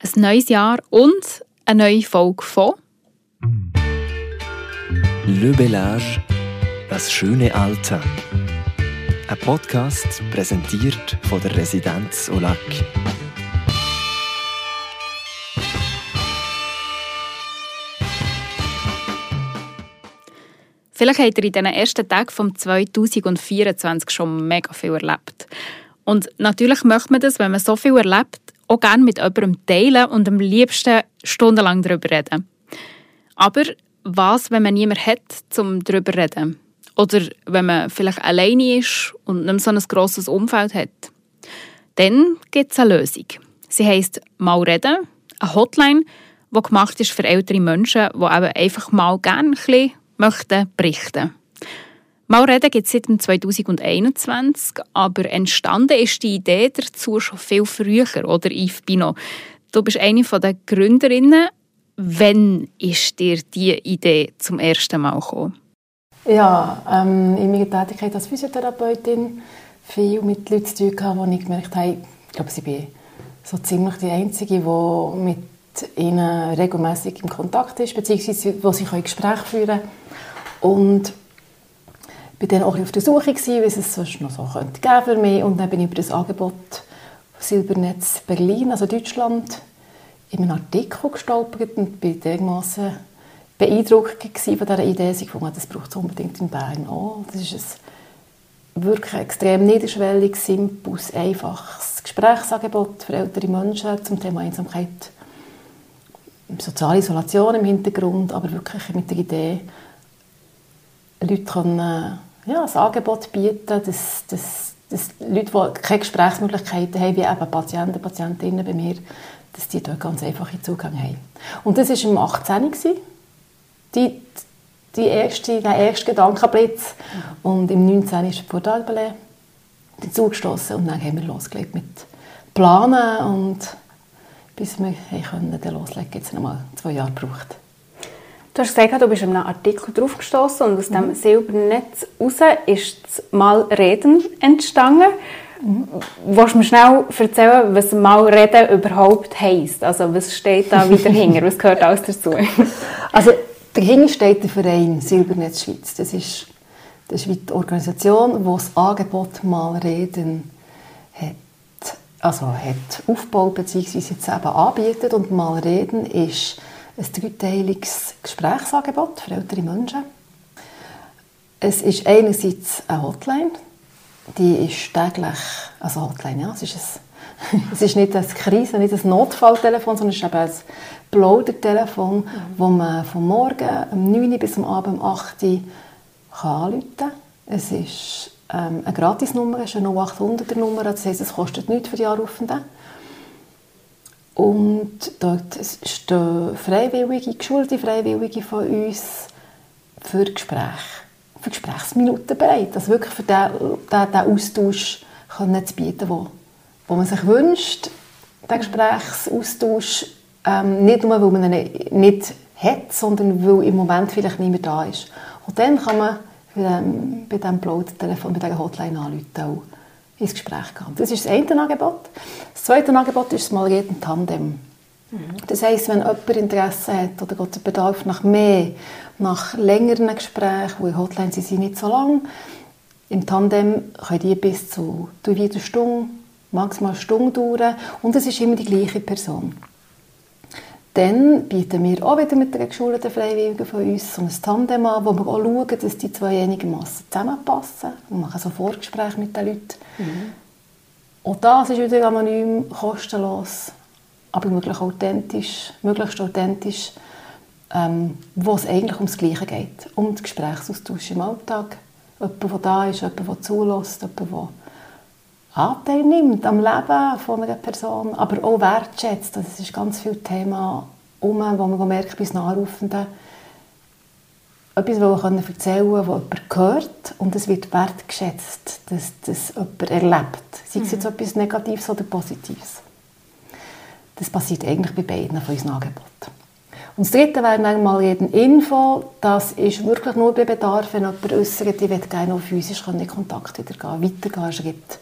Ein neues Jahr und eine neue Folge von Le Bellage, das schöne Alter. Ein Podcast präsentiert von der Residenz Olac. Vielleicht habt ihr in den ersten Tagen vom 2024 schon mega viel erlebt. Und natürlich möchte man das, wenn man so viel erlebt, auch gerne mit jemandem teilen und am liebsten stundenlang darüber reden. Aber was, wenn man niemanden hat, um darüber zu reden? Oder wenn man vielleicht alleine ist und nicht so ein grosses Umfeld hat? Dann gibt es eine Lösung. Sie heisst «Mal reden», eine Hotline, die gemacht ist für ältere Menschen, die eben einfach mal gerne ein bisschen möchten berichten Mal reden gibt es seit 2021, aber entstanden ist die Idee dazu schon viel früher, oder Yves Bino? Du bist eine der Gründerinnen. Wann ist dir diese Idee zum ersten Mal gekommen? Ja, ähm, in meiner Tätigkeit als Physiotherapeutin viel mit Leuten zu tun gehabt, wo ich gemerkt habe, ich glaube, ich bin so ziemlich die Einzige, die mit ihnen regelmäßig im Kontakt ist, beziehungsweise wo sie Gespräche führen können. Und war dann auch auf der Suche, gewesen, was es sonst noch so könnte geben für mich. Und dann bin ich über das Angebot Silbernetz Berlin, also Deutschland, in einem Artikel gestolpert und war dermassen beeindruckt von dieser Idee. Ich fand, das braucht es unbedingt in Bern auch. Das ist ein wirklich extrem niederschwelliges, simples, einfaches Gesprächsangebot für ältere Menschen zum Thema Einsamkeit, soziale Isolation im Hintergrund, aber wirklich mit der Idee, Leute können, äh, ja, ein Angebot bieten, dass, dass, dass Leute, die keine Gesprächsmöglichkeiten haben, wie eben Patienten, Patientinnen bei mir, dass die dort ganz einfache Zugang haben. Und das war im 18. Die, die erste, der erste Gedankenblitz. Und im 19. ist Port d'Albele dazugestoßen und dann haben wir losgelegt mit Planen und bis wir können, loslegen konnten, hat es nochmal zwei Jahre gebraucht. Du hast gesagt, du bist in einem Artikel draufgestoßen und aus dem mhm. Silbernetz raus ist das Mal Reden entstanden. Mhm. Willst du mir schnell erzählen, was Mal Reden überhaupt heisst? Also was steht da wieder hinter? Was gehört alles dazu? Also dahinter steht der Verein Silbernetz Schweiz. Das ist, das ist die Organisation, die das Angebot Mal Reden hat, also hat aufgebaut bzw. jetzt eben anbietet. Und Mal Reden ist ein dreiteiliges Gesprächsangebot für ältere Menschen. Es ist einerseits eine Hotline, die ist täglich, also Hotline, ja, es ist, ein, es ist nicht ein Krise, nicht ein Notfalltelefon, sondern es ist eben ein Plaudertelefon, mhm. wo man vom Morgen um 9 Uhr bis am Abend um 8 Uhr anrufen kann. Es ist ähm, eine Gratisnummer, es ist eine 0800er Nummer, das heisst, es kostet nichts für die Anrufenden. Und dort stehen Freiwillige, geschulte Freiwillige von uns für Gespräche, für Gesprächsminuten bereit. Also wirklich für den, den, den Austausch können zu bieten, wo, wo man sich wünscht, den Gesprächsaustausch, ähm, nicht nur, weil man ihn nicht hat, sondern weil im Moment vielleicht niemand da ist. Und dann kann man bei diesem, Plaudertelefon, bei dieser Hotline anrufen ins Gespräch gehen. Das ist das eine Angebot. Das zweite Angebot ist das mal jeden Tandem. Mhm. Das heisst, wenn jemand Interesse hat oder Gott Bedarf nach mehr, nach längeren Gesprächen, wo in Hotlines sind sie nicht so lang, im Tandem können die bis zu wieder Stunde, maximal eine Stunde dauern und es ist immer die gleiche Person. Dann bieten wir auch wieder mit den geschulten Freiwilligen von uns so ein Tandem an, wo wir auch schauen, dass die zwei einigermaßen zusammenpassen. Wir machen so Vorgespräche mit den Leuten. Mhm. Und das ist wieder anonym, kostenlos, aber möglichst authentisch, möglichst authentisch ähm, wo es eigentlich ums Gleiche geht. Um den Gesprächsaustausch im Alltag. Jemand, der da ist, jemand, der zulässt, jemand, der Anteil nimmt am Leben von einer Person, aber auch wertschätzt. Das ist ganz viel Thema, um, wo man merkt, bis Nachrufenden, etwas wollen erzählen was jemand hört und es wird wertgeschätzt, dass das jemand erlebt. Sei es jetzt mhm. etwas Negatives oder Positives. Das passiert eigentlich bei beiden von unseren Angeboten. Und das Dritte wäre manchmal jeden Info. Das ist wirklich nur bei Bedarf, wenn jemand äußert, ich will gerne auch physisch in Kontakt wieder gehen, weitergehen, Schritt.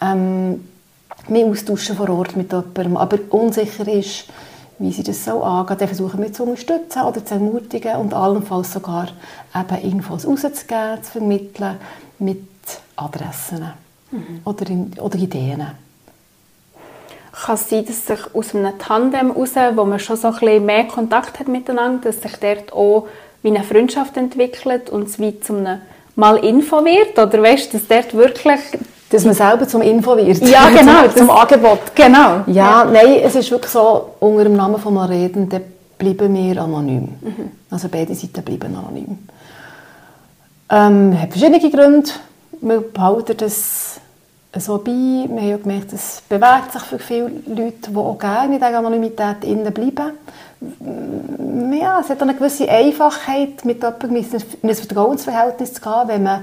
Ähm, mich austauschen vor Ort mit jemandem, aber unsicher ist, wie sie das so angehen, dann versuchen wir zu unterstützen oder zu ermutigen und allenfalls sogar eben Infos rauszugeben, zu vermitteln mit Adressen mhm. oder, oder Ideen. Kann es sein, dass sich aus einem Tandem heraus, wo man schon so ein bisschen mehr Kontakt hat miteinander, dass sich dort auch wie eine Freundschaft entwickelt und es wie zu einem Mal Info wird? Oder weißt du, dass dort wirklich dass man selber zum Info wird. Ja, genau. zum, zum Angebot. Genau. Ja, ja, nein, es ist wirklich so, unter dem Namen von mal reden, dann bleiben wir anonym. Mhm. Also beide Seiten bleiben anonym. Ähm, hat verschiedene Gründe. Wir behalten das so bei. Wir haben ja gemerkt, es bewegt sich für viele Leute, die auch gerne in dieser Anonymität innen bleiben. Ja, es hat eine gewisse Einfachheit, mit jemandem in ein Vertrauensverhältnis zu gehen, wenn man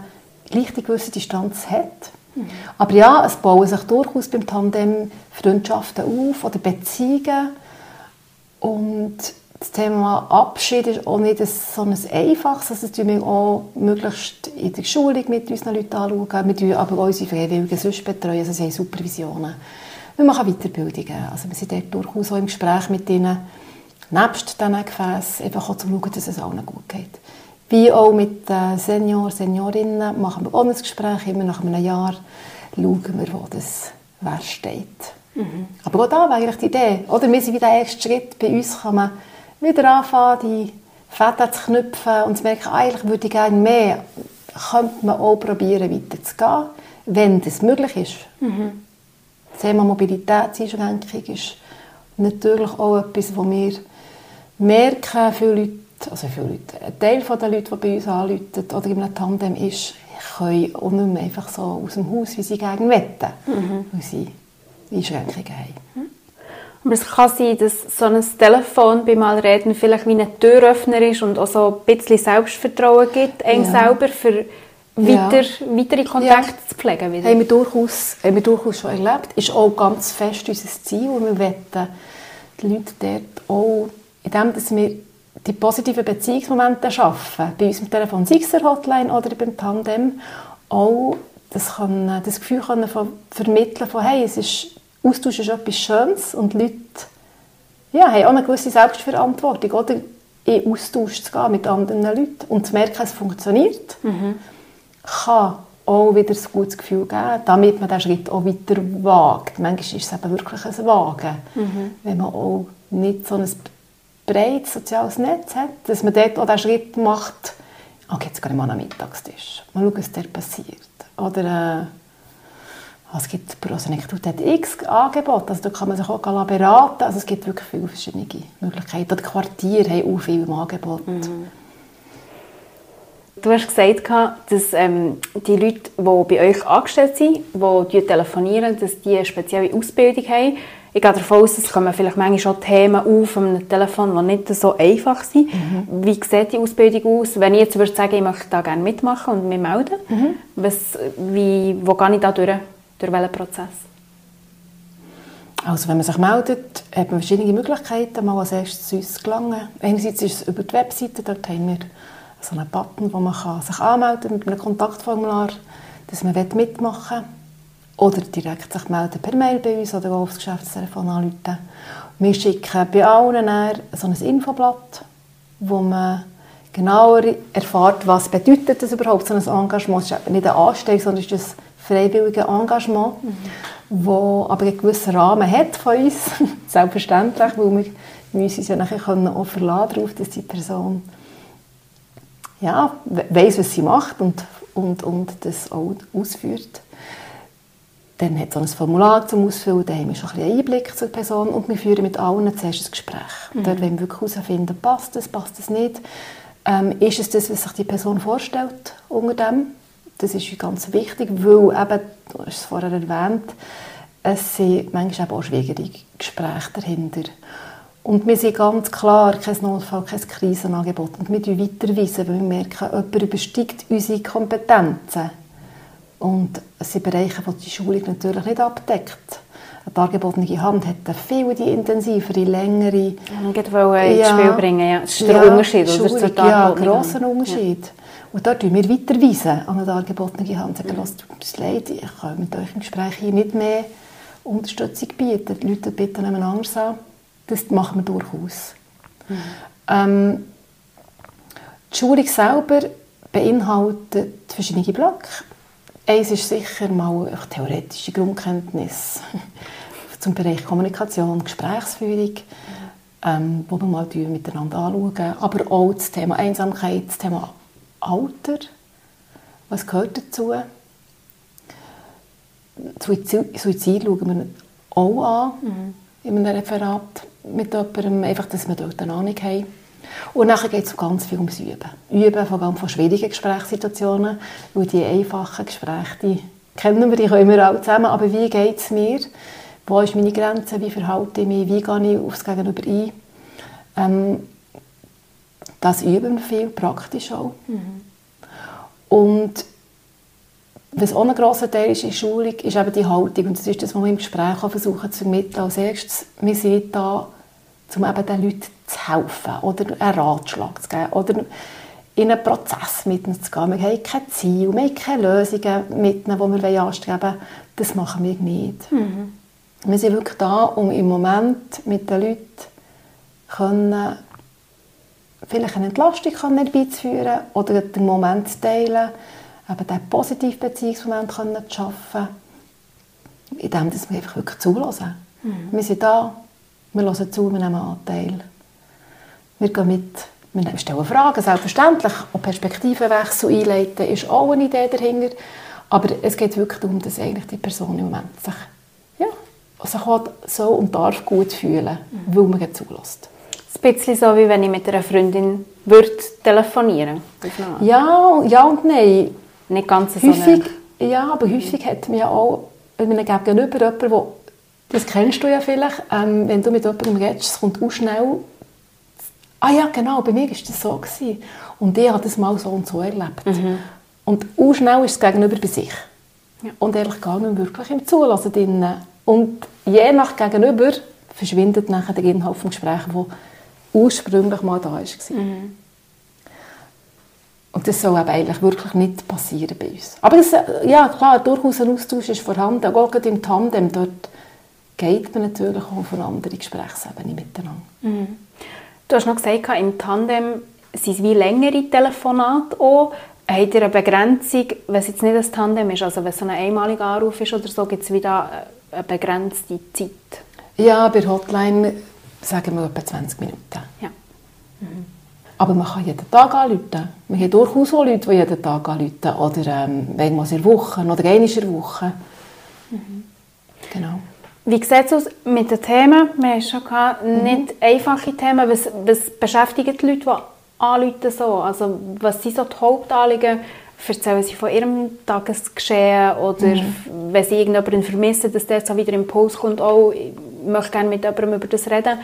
gleich eine gewisse Distanz hat. Aber ja, es bauen sich durchaus beim Tandem Freundschaften auf oder Beziehungen. Und das Thema Abschied ist auch nicht so ein einfaches. Also, das wir auch möglichst in der Schulung mit unseren Leuten anschauen. Wir betreuen aber auch unsere Freiwilligen sonst betreuen. Also, sie haben Supervisionen. Wir machen Weiterbildungen. Also, wir sind dort durchaus auch im Gespräch mit ihnen, nebst diesen Gefäßen, einfach auch zu schauen, dass es allen gut geht. Wie auch mit den Senioren, Seniorinnen machen wir auch ein Gespräch. Immer nach einem Jahr schauen wir, wo das wer steht. Mhm. Aber auch da wäre eigentlich die Idee. Oder wir sind wieder der erste Schritt. Bei uns kann man wieder anfangen, die Fäden zu knüpfen und zu merken, eigentlich würde ich gerne mehr. Könnte man auch probieren, weiterzugehen, wenn das möglich ist. Mhm. Das Thema Mobilitätseinschränkung ist natürlich auch etwas, wo wir merken, viele Leute also viele Leute, ein Teil der Leute, die bei uns anrufen oder in einem Tandem ist, können auch nicht mehr einfach so aus dem Haus, wie sie gerne wetten, mhm. weil sie Einschränkungen haben. Mhm. Aber es kann sein, dass so ein Telefon beim Malreden vielleicht wie ein Türöffner ist und auch so ein bisschen Selbstvertrauen gibt, einem ja. selber für weiter, ja. weitere Kontakte ja. zu pflegen. Wieder. Haben, wir durchaus, haben wir durchaus schon erlebt. Ist auch ganz fest unser Ziel, wo wir wollen, die Leute dort auch, indem dass wir die positiven Beziehungsmomente schaffen, bei unserem Telefon, sei es der Hotline oder beim Tandem, auch das, kann, das Gefühl können von, vermitteln von, hey, es ist, Austausch ist etwas Schönes und Leute ja, haben auch eine gewisse Selbstverantwortung, oder in Austausch zu gehen mit anderen Leuten und zu merken, es funktioniert, mhm. kann auch wieder ein gutes Gefühl geben, damit man diesen Schritt auch weiter wagt. Manchmal ist es eben wirklich ein Wagen, mhm. wenn man auch nicht so ein breites soziales Netz hat, dass man dort auch den Schritt macht, oh, jetzt gehe ich mal am Mittagstisch, mal schauen, was dort passiert. Oder äh, es gibt pro Anekdote x Angebote, also da kann man sich auch beraten, also es gibt wirklich viele verschiedene Möglichkeiten. Oder Quartiere haben auch viel im Angebot. Mhm. Du hast gesagt, dass ähm, die Leute, die bei euch angestellt sind, die telefonieren, dass die eine spezielle Ausbildung haben ich gehe davon aus, es kommen vielleicht manchmal schon Themen auf einem Telefon, die nicht so einfach sind. Mhm. Wie sieht die Ausbildung aus? Wenn ich jetzt würde sagen, ich möchte da gerne mitmachen und mich melden, mhm. was, wie, wo gehe ich da durch? Durch welchen Prozess? Also wenn man sich meldet, hat man verschiedene Möglichkeiten, mal als erstes zu uns gelangen. Einerseits ist es über die Webseite, dort haben wir so einen Button, wo man sich anmelden kann mit einem Kontaktformular, dass man mitmachen will. Oder direkt sich melden per Mail bei uns oder aufs Geschäftstelefon anrufen. Wir schicken bei allen so ein Infoblatt, wo man genauer erfährt, was bedeutet das überhaupt, so ein Engagement. Es ist nicht eine Anstellung, sondern es ist ein freiwilliges Engagement, mhm. aber einen gewissen Rahmen hat von uns, selbstverständlich, weil wir, wir uns ja nachher können auch verlassen darauf, dass die Person ja, weiss, was sie macht und, und, und das auch ausführt. Dann hat es ein Formular zum Ausfüllen, da haben wir schon ein bisschen Einblick zur Person und wir führen mit allen zuerst ein Gespräch. Mhm. Dort wollen wir wirklich herausfinden, passt das, passt das nicht. Ähm, ist es das, was sich die Person vorstellt unter dem? Das ist ganz wichtig, weil eben, du hast es vorher erwähnt, es sind manchmal auch schwierige Gespräche dahinter. Und wir sind ganz klar kein Notfall, kein Krisenangebot. Und wir weiterweisen, weil wir merken, jemand übersteigt unsere Kompetenzen. Und es sind Bereiche, die die Schulung natürlich nicht abdeckt. Eine dargebotene Hand hat eine viel die intensivere, längere... Ich wollte ins Spiel bringen, ja. Das ist der ja, Unterschied, Schulung, oder? Ja, ein grosser Unterschied. Ja. Und dort weisen wir weiterweisen an eine dargebotene Hand. Sagen, ja. tut uns leid, ich kann mit euch im Gespräch hier nicht mehr Unterstützung bieten. Die Leute bitten jemand anders an. Das machen wir durchaus. Mhm. Ähm, die Schulung selber beinhaltet verschiedene Blöcke. Eins ist sicher mal theoretische Grundkenntnis zum Bereich Kommunikation, Gesprächsführung, ähm, wo wir mal miteinander anschauen. Aber auch das Thema Einsamkeit, das Thema Alter, was gehört dazu? Suizid, Suizid schauen wir auch an mhm. in einem Referat mit jemandem, einfach, dass wir dort eine Ahnung haben. Und nachher geht es ganz viel ums Üben. Üben von ganz von schwierigen Gesprächssituationen, weil die einfachen Gespräche, die kennen wir, die können wir auch zusammen, aber wie geht es mir? Wo ist meine Grenze? Wie verhalte ich mich? Wie gehe ich aufs Gegenüber ein? Ähm, das üben wir viel, praktisch auch. Mhm. Und was auch ein grosser Teil ist in der Schulung, ist eben die Haltung. Und das ist das, was wir im Gespräch versuchen zu vermitteln. Als erstes, wir sind da, um eben den Leuten zu helfen oder einen Ratschlag zu geben oder in einen Prozess mit ihnen zu gehen. Wir haben kein Ziel, wir haben keine Lösungen mit ihnen, die wir anstreben wollen. Das machen wir nicht. Mhm. Wir sind wirklich da, um im Moment mit den Leuten können, vielleicht eine Entlastung herbeizuführen oder den Moment zu teilen, eben diesen positiven Beziehungsmoment zu schaffen, indem wir einfach wirklich zulassen. Mhm. Wir sind da, wir hören zu, wir nehmen Anteil. Wir gehen mit, wir stellen Fragen, selbstverständlich. Auch Perspektivenwechsel einleiten ist auch eine Idee dahinter. Aber es geht wirklich darum, dass eigentlich die Person im Moment sich, ja, sich so und darf gut fühlen, mhm. weil man zulässt. Ein bisschen so, wie wenn ich mit einer Freundin würde telefonieren würde. Ja, ja und nein. Nicht ganz so häufig, Ja, aber häufig hat man ja auch wenn man gegenüber jemanden, wo, das kennst du ja vielleicht, ähm, wenn du mit jemandem redest, es kommt auch schnell ah ja, genau, bei mir war das so. Gewesen. Und ich habe das mal so und so erlebt. Mhm. Und auch schnell ist es gegenüber bei sich. Ja. Und ehrlich gar nicht wirklich im Zulassen drin. Und je nach Gegenüber verschwindet nachher der Inhalt des Gesprächs, der ursprünglich mal da war. Mhm. Und das soll eben eigentlich wirklich nicht passieren bei uns. Aber das, ja, klar, durchaus ein Austausch ist vorhanden. Auch gerade im Tandem, dort geht man natürlich auch auf eine andere Gesprächsebene miteinander. Mhm. Du hast noch gesagt, im Tandem sind es wie längere Telefonate auch. Habt ihr eine Begrenzung, wenn es jetzt nicht ein Tandem ist, also wenn es ein einmaliger Anruf ist oder so, gibt es wieder eine begrenzte Zeit? Ja, bei Hotline sagen wir etwa 20 Minuten. Ja. Mhm. Aber man kann jeden Tag anrufen. Wir haben durchaus auch Leute, die jeden Tag anrufen. Oder ähm, irgendwas in der Woche oder einmal in der Woche. Mhm. Genau. Wie sieht es aus mit den Themen? Wir haben schon gehabt, mhm. nicht einfache Themen. Was, was beschäftigen die Leute, die anrufen so? Also, was sind so die Hauptanliegen? Erzählen sie von ihrem Tagesgeschehen oder mhm. wenn sie irgendjemanden vermissen, dass der so wieder im Post kommt, oh, ich möchte gerne mit jemandem über das reden.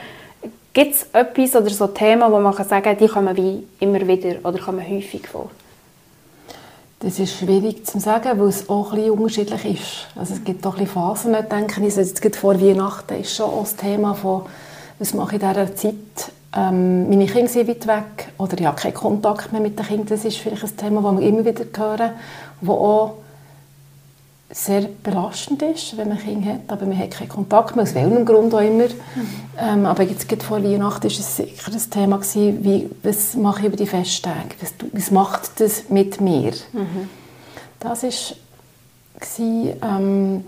Gibt es etwas oder so Themen, wo man kann sagen kann, die kommen wie immer wieder oder kommen häufig vor? Das ist schwierig zu sagen, weil es auch ein unterschiedlich ist. Also es gibt auch ein Phasen, denke ich. Jetzt geht vor Weihnachten ist schon auch das Thema von, was mache ich in dieser Zeit? Ähm, meine Kinder sind weit weg oder ich habe keinen Kontakt mehr mit den Kindern. Das ist vielleicht ein Thema, das wir immer wieder hören, wo auch sehr belastend ist, wenn man Kinder hat, aber man hat keinen Kontakt mehr, aus welchem Grund auch immer. Ähm, aber jetzt gerade vor Weihnachten war es sicher ein Thema, gewesen, wie, was mache ich über die Festtage, was, was macht das mit mir? Mhm. Das war ähm,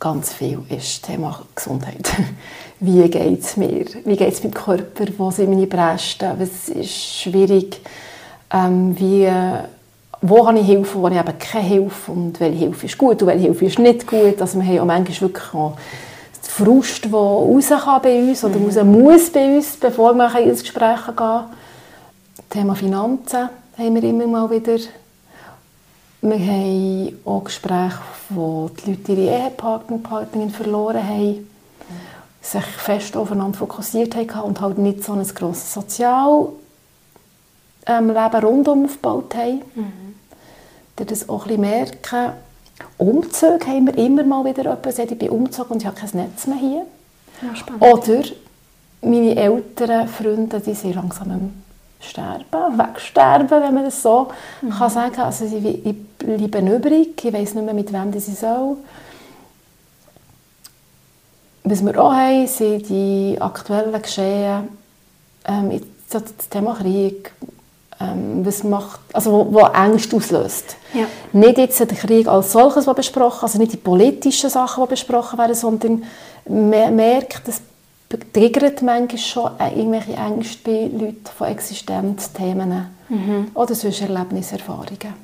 ganz viel ist Thema Gesundheit. wie geht es mir? Wie geht es meinem Körper? Wo sind meine Bresten? Was ist schwierig? Ähm, wie wo habe ich Hilfe, wo habe ich eben keine Hilfe und welche Hilfe ist gut und welche Hilfe ist nicht gut. Also wir haben ja manchmal wirklich auch den Frust, der raus kann bei uns oder mhm. raus muss bei uns, bevor wir ins Gespräch gehen Thema Finanzen haben wir immer mal wieder. Wir haben auch Gespräche, wo die Leute ihre Ehepartner und Partnerin verloren haben, sich fest aufeinander fokussiert haben und halt nicht so ein grosses Sozialleben rundum aufgebaut haben. Mhm die das auch ein merken. Umzüge haben wir immer mal wieder etwas. Ich bin umgezogen und ich habe kein Netz mehr hier. Ja, Oder meine älteren Freunde, die sind langsam am Sterben, wegsterben, wenn man das so mhm. kann sagen Also ich, ich bleibe übrig, ich weiß nicht mehr, mit wem sie soll. was wir auch haben, sind die aktuellen Geschehen, ähm, das Thema Krieg, ähm, was macht, also wo, wo Ängste auslöst. Ja. Nicht jetzt der Krieg als solches, was besprochen, also nicht die politischen Sachen, die besprochen werden, sondern man merkt, das triggert manchmal schon irgendwelche Ängste bei Leuten von Existenzthemen mhm. oder sonst Erlebniserfahrungen.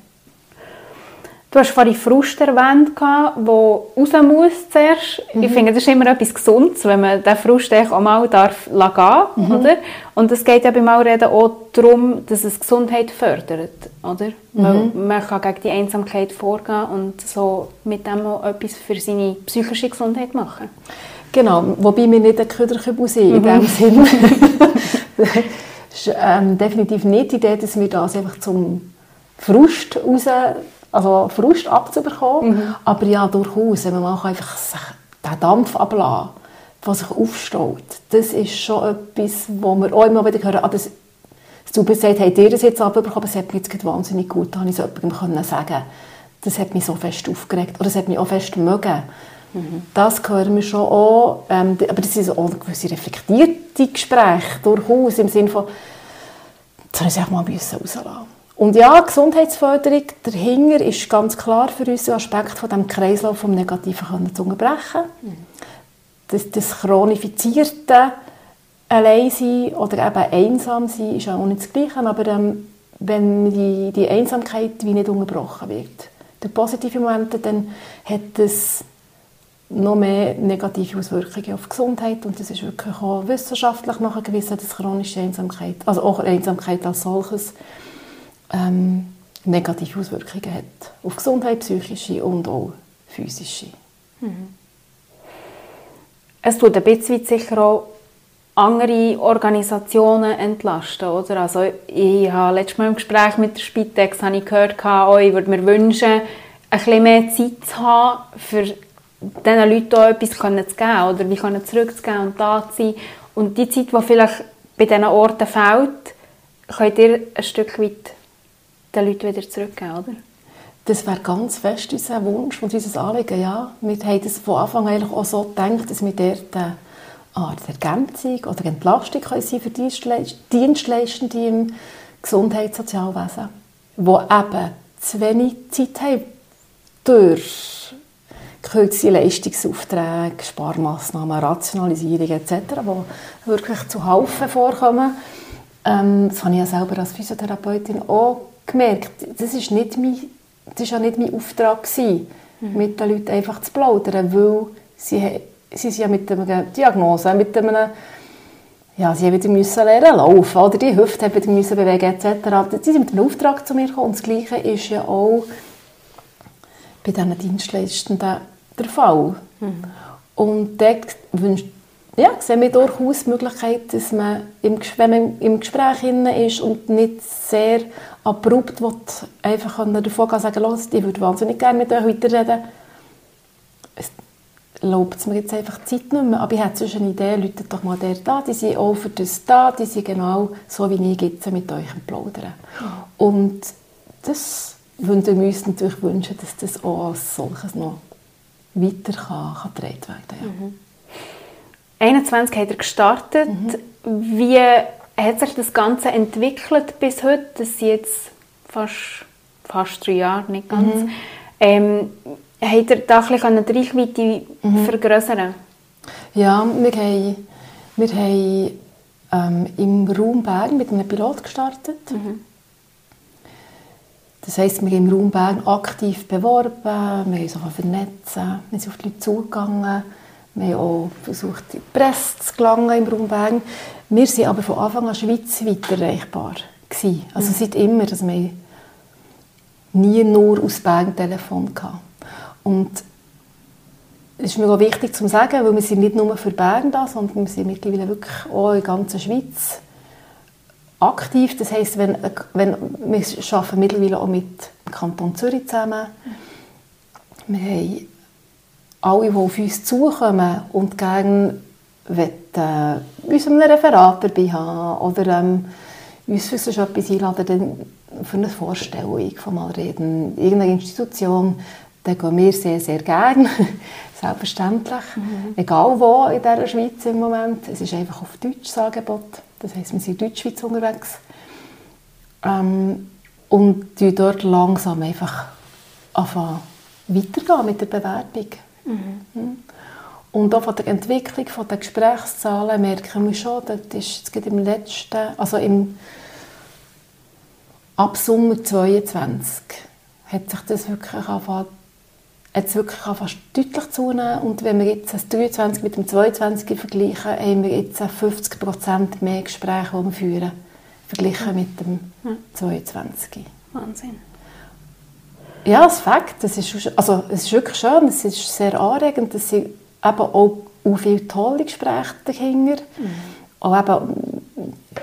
Du hast vorhin Frust erwähnt, der raus muss zuerst. Mhm. Ich finde, das ist immer etwas Gesundes, wenn man den Frust auch mal darf lassen mhm. oder? Und es geht ja beim Malreden auch darum, dass es Gesundheit fördert, oder? Mhm. Man kann gegen die Einsamkeit vorgehen und so mit dem auch etwas für seine psychische Gesundheit machen. Genau, wobei wir nicht ein Köderkübel sind in mhm. dem Sinne. ähm, definitiv nicht die Idee, dass wir das einfach zum Frust raus also Frust abzubekommen. Mhm. Aber ja, durchaus, wenn man mal einfach sich den Dampf ablassen der sich aufstaut, das ist schon etwas, wo wir auch immer wieder hören, ah, das, du gesagt habt ihr das jetzt abbekommen, aber es hat mich jetzt wahnsinnig gut, da ich es jemandem sagen Das hat mich so fest aufgeregt. Oder es hat mich auch fest mögen. Mhm. Das hören wir schon auch. Ähm, aber das sind auch gewisse reflektierte Gespräche, durchaus, im Sinne von, das habe ich mal rauslassen und ja, Gesundheitsförderung dahinter ist ganz klar für uns ein Aspekt von dem Kreislauf vom Negativen zu unterbrechen. Das, das chronifizierte Alleinsein oder eben einsam sein ist auch nicht das Gleiche, aber ähm, wenn die, die Einsamkeit wie nicht unterbrochen wird, der positive Momente, dann hat es noch mehr negative Auswirkungen auf die Gesundheit und das ist wirklich auch wissenschaftlich nachgewiesen, dass chronische Einsamkeit, also auch Einsamkeit als solches, ähm, negative Auswirkungen hat. Auf Gesundheit, psychische und auch physische. Mhm. Es tut ein bisschen sicher auch andere Organisationen entlasten, oder? Also ich habe letztes Mal im Gespräch mit der Spitex habe ich gehört, oh, ich würde mir wünschen, ein bisschen mehr Zeit zu haben, für diesen Leuten etwas zu geben oder wie können zurückzugehen und da zu sein. Und die Zeit, die vielleicht bei diesen Orten fehlt, könnt ihr ein Stück weit den Leuten wieder zurückgeben, oder? Das wäre ganz fest unser Wunsch und unser Anliegen, ja. Wir haben das von Anfang an auch so gedacht, dass wir dort eine Art Ergänzung oder Entlastung können sein für Dienstleistende im Gesundheitssozialwesen, die eben zu wenig Zeit haben durch gekürzte Leistungsaufträge, Sparmaßnahmen, Rationalisierung etc., die wirklich zu Haufen vorkommen. Ähm, das habe ich ja selber als Physiotherapeutin auch gemerkt, das ist nicht mein, das ist ja nicht mein Auftrag gewesen, mhm. mit den Leuten einfach zu plaudern, weil sie, sie sind ja mit einer Diagnose, mit einem ja, sie haben müssen lernen laufen oder die Hüfte haben müssen bewegen etc. Sie sind mit einem Auftrag zu mir gekommen und das Gleiche ist ja auch bei diesen Dienstleistenden der Fall. Mhm. Und dort wünscht ja, sehen wir durchaus die Möglichkeit, dass man, im, wenn man im Gespräch ist und nicht sehr abrupt einfach davon gehen sagen, los, ich würde wahnsinnig gerne mit euch weiterreden. Es es mir jetzt einfach die Zeit nicht mehr. Aber ich hätte sonst eine Idee, Leute doch mal der da, die sind auch für das da, die sind genau so, wie ich jetzt mit euch plaudern. Und das würden wir uns natürlich wünschen, dass das auch als solches noch weiter kann, kann getragen werden ja. Mhm. 21 hat er gestartet. Mhm. Wie hat sich das Ganze entwickelt bis heute? Das sind jetzt fast, fast drei Jahre, nicht ganz. Mhm. Ähm, hat er da ein die Reichweite mhm. vergrößern? Ja, wir haben, wir haben ähm, im Raum Bern mit einem Pilot gestartet. Mhm. Das heisst, wir haben im Raum Bern aktiv beworben, wir haben uns auch vernetzen, wir sind auf die Leute zugegangen wir haben auch versucht, in die Presse zu gelangen im Raum Bern. Wir waren aber von Anfang an schweizweit erreichbar. Gewesen. Also mhm. seit immer, dass wir nie nur aus Bern Telefon hatten. Und es ist mir auch wichtig zu sagen, weil wir sind nicht nur für Bern da, sondern wir sind mittlerweile wirklich auch in der ganzen Schweiz aktiv. Das heisst, wenn, wenn, wir arbeiten mittlerweile auch mit dem Kanton Zürich zusammen. Wir haben alle, die auf uns zukommen und gerne wollen, äh, uns einem Referat dabei haben oder ähm, uns für etwas einladen, dann für eine Vorstellung von mal reden, irgendeine Institution, dann gehen wir sehr, sehr gerne. Selbstverständlich. Mhm. Egal wo in dieser Schweiz im Moment. Es ist einfach auf Deutsch das Angebot. Das heisst, wir sind in Deutschschweiz unterwegs. Ähm, und die dort langsam einfach anfangen weitergehen mit der Bewerbung. Mhm. Und auch von der Entwicklung von der Gesprächszahlen merken wir schon, das ist jetzt im letzten, also im ab Sommer 22 hat sich das wirklich angefangen, hat wirklich fast deutlich zunehmen und wenn wir jetzt das 23 mit dem 22 vergleichen, haben wir jetzt 50 Prozent mehr Gespräche, die wir führen, verglichen mit dem 22. Wahnsinn. Ja, das Fakt, das ist, also, es ist wirklich schön, es ist sehr anregend, es sind eben auch, auch viele tolle Gespräche dahinter. Mhm. Auch eben,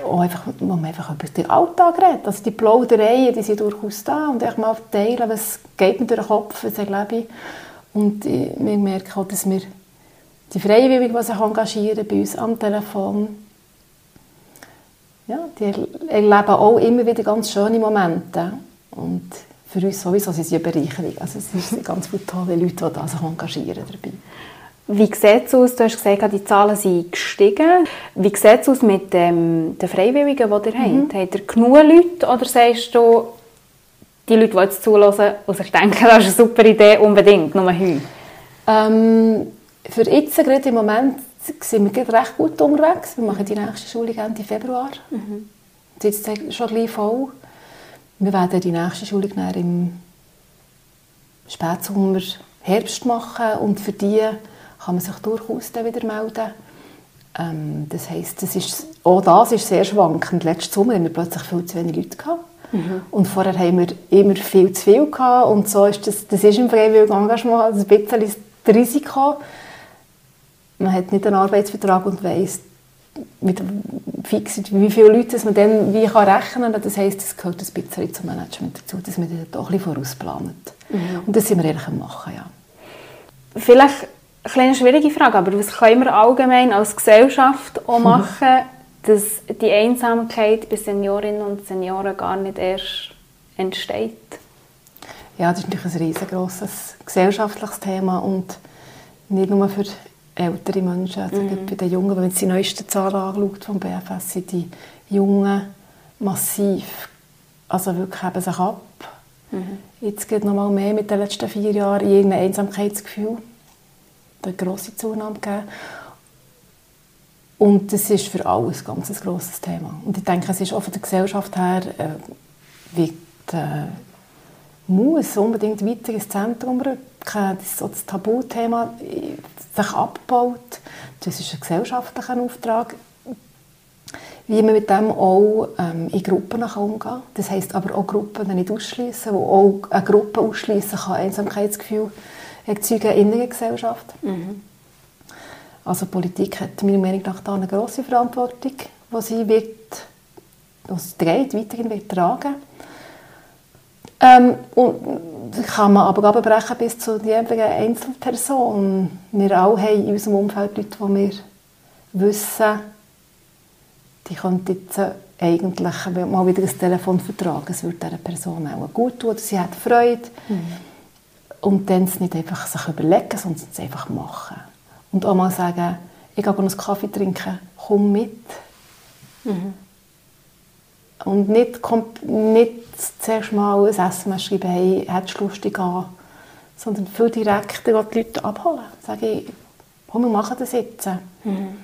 auch einfach, wo man einfach über den Alltag redet. Also die Plaudereien, die sind durchaus da und ich mal teilen, was geht mir durch den Kopf, was erlebe ich. Und ich, wir merken auch, dass wir die Freiwilligen, die sich engagieren bei uns am Telefon, ja, die erleben auch immer wieder ganz schöne Momente. Und für uns sowieso sind sie eine Bereicherung. Also es sind ganz viele tolle Leute, die sich engagieren dabei. Wie sieht es aus? Du hast gesagt, die Zahlen sind gestiegen. Wie sieht es aus mit ähm, den Freiwilligen, die ihr mhm. habt? Habt ihr genug Leute oder sagst du, die Leute, die jetzt zulassen und sich denken, das ist eine super Idee, unbedingt, nur heute? Ähm, für jetzt, gerade im Moment, sind wir recht gut unterwegs. Wir machen die nächste Schulung Ende Februar. Mhm. Jetzt ist schon gleich voll. Wir werden die nächste Schulung im Spätsommer, Herbst machen und für die kann man sich durchaus dann wieder melden. Ähm, das heisst, das ist, auch das ist sehr schwankend. Letzten Sommer hatten wir plötzlich viel zu wenig Leute. Gehabt. Mhm. Und vorher haben wir immer viel zu viel gehabt. Und so ist das, das ist im freiwilligen Engagement ein bisschen das Risiko. Man hat nicht einen Arbeitsvertrag und weiss, mit fix, wie viele Leute man dann wie kann rechnen kann. Das heisst, es gehört ein bisschen zum Management dazu, dass man das doch ein bisschen. Mhm. Und das sind wir ehrlich am machen, ja. Vielleicht eine kleine schwierige Frage, aber was können wir allgemein als Gesellschaft auch machen, dass die Einsamkeit bei Seniorinnen und Senioren gar nicht erst entsteht? Ja, das ist natürlich ein riesengroßes gesellschaftliches Thema und nicht nur für ältere Menschen, also mhm. bei den Jungen, wenn man die neuesten Zahlen anschaut vom BFS, sind die Jungen massiv, also wirklich heben sich ab. Mhm. Jetzt geht noch mal mehr mit den letzten vier Jahren in irgendein Einsamkeitsgefühl eine grosse Zunahme gegeben. Und das ist für alles ein ganz grosses Thema. Und ich denke, es ist auch von der Gesellschaft her, äh, wird, äh, muss unbedingt weiter ins Zentrum rücken. Das, so das Tabuthema sich abbaut. Das ist ein gesellschaftlicher Auftrag. Wie man mit dem auch ähm, in Gruppen umgehen kann. Das heisst aber auch Gruppen nicht ausschließen, wo auch eine Gruppe ausschließen kann Einsamkeitsgefühl erzeugen in der Gesellschaft. Mhm. Also Politik hat meiner Meinung nach da eine grosse Verantwortung, die sie wird, was trägt, weiterhin wird tragen. Ähm, und kann man aber abbrechen bis zu jeder Einzelperson. Wir alle haben in unserem Umfeld Leute, die wir wissen, die könnten jetzt eigentlich mal wieder ein Telefon vertragen. Es würde dieser Person auch gut tun, sie hat Freude. Mhm. Und dann es nicht einfach sich überlegen, sondern es einfach machen. Und auch mal sagen, ich gehe einen Kaffee trinken, komm mit. Mhm. Und nicht, nicht zuerst mal ein SMS schreiben, hey, hättest du lustig an, sondern viel direkter die Leute abholen. Sagen, komm, wir machen das jetzt. Mhm.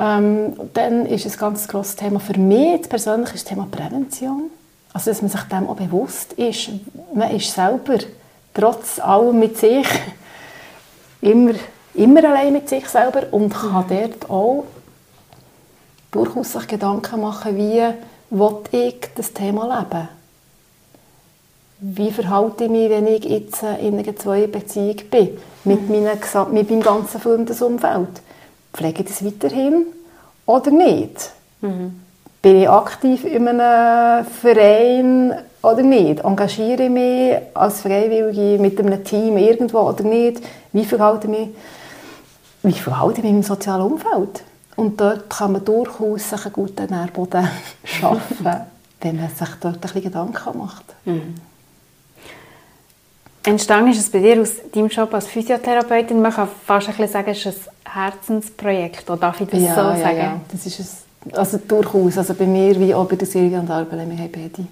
Ähm, dann ist ein ganz grosses Thema für mich persönlich ist das Thema Prävention. Also, dass man sich dem auch bewusst ist. Man ist selber trotz allem mit sich, immer, immer allein mit sich selber und kann dort auch durchaus sich Gedanken machen, wie will ich das Thema leben? Wie verhalte ich mich, wenn ich jetzt in einer Zweierbeziehung bin, mit, mhm. meinem, mit meinem ganzen Freundesumfeld? Pflege ich das weiterhin oder nicht? Mhm. Bin ich aktiv in einem Verein oder nicht? Engagiere ich mich als Freiwillige mit einem Team irgendwo oder nicht? Wie verhalte ich mich, wie verhalte ich mich im sozialen Umfeld? Und dort kann man durchaus sich einen guten Nährboden schaffen, wenn man sich dort ein bisschen Gedanken macht. Mhm. Entstanden ist es bei dir aus deinem Job als Physiotherapeutin. Man kann fast ein bisschen sagen, es ist ein Herzensprojekt. Oder darf ich das ja, so ja, sagen? Ja, das ist es. Also durchaus. Also bei mir wie auch bei der Silvia und Arbele, wir haben beide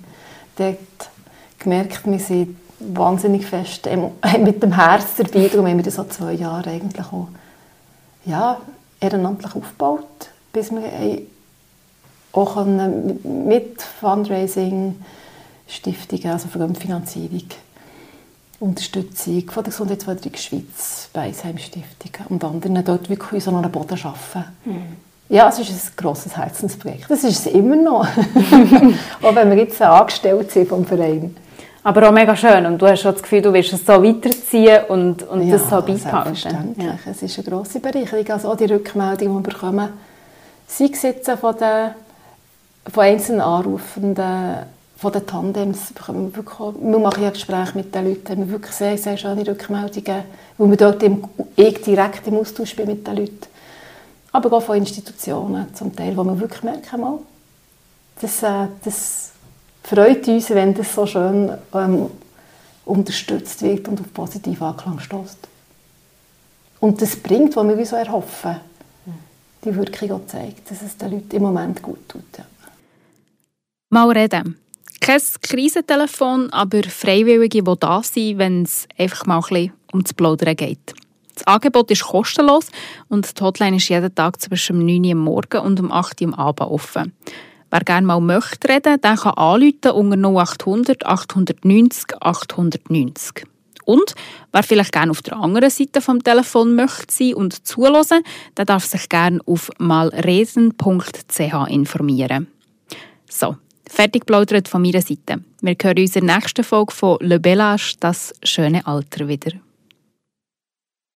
dort gemerkt, wir sind wahnsinnig fest mit dem Herz dabei. Darum haben wir das so zwei Jahre eigentlich auch ja, ehrenamtlich aufgebaut, bis wir auch mit Fundraising, Stiftungen, also Finanzierung, Unterstützung von der Gesundheitsförderung Schweiz, Beisheim Stiftung und anderen dort wirklich so einen Boden schaffen. Mhm. Ja, es ist ein grosses Herzensprojekt. Das ist es immer noch. auch wenn wir jetzt angestellt sind vom Verein. Aber auch mega schön. Und du hast schon das Gefühl, du willst es so weiterziehen und, und ja, das so beibehalten. Selbstverständlich. Ja. Es ist eine grosse Bereicherung. Also auch die Rückmeldungen, die wir bekommen, sei es jetzt von, den, von einzelnen Anrufenden, von den Tandems, wir, wirklich, wir machen ja Gespräche mit den Leuten, wir wirklich sehr, sehr schöne Rückmeldungen, wo wir dort im, ich direkt im Austausch bin mit den Leuten. Aber auch von Institutionen zum Teil, wo wir wirklich merken, mal, das, äh, das freut uns, wenn das so schön ähm, unterstützt wird und auf positive Anklang stößt. Und das bringt, was wir so erhoffen, die Wirkung auch zeigt, dass es den Leuten im Moment gut tut. Ja. Mal reden. Kein Krisentelefon, aber Freiwillige, die da sind, wenn es einfach mal ein bisschen ums Plaudern geht. Das Angebot ist kostenlos und die Hotline ist jeden Tag zwischen 9 Uhr am Morgen und um 8 Uhr am Abend offen. Wer gerne mal möchte reden, der kann anrufen unter 0800 890 890. Und wer vielleicht gerne auf der anderen Seite vom Telefon möchte sein und zuhören, der darf sich gerne auf malresen.ch informieren. So, fertig plaudert von meiner Seite. Wir hören in der nächsten Folge von Le Bellage, das schöne Alter wieder.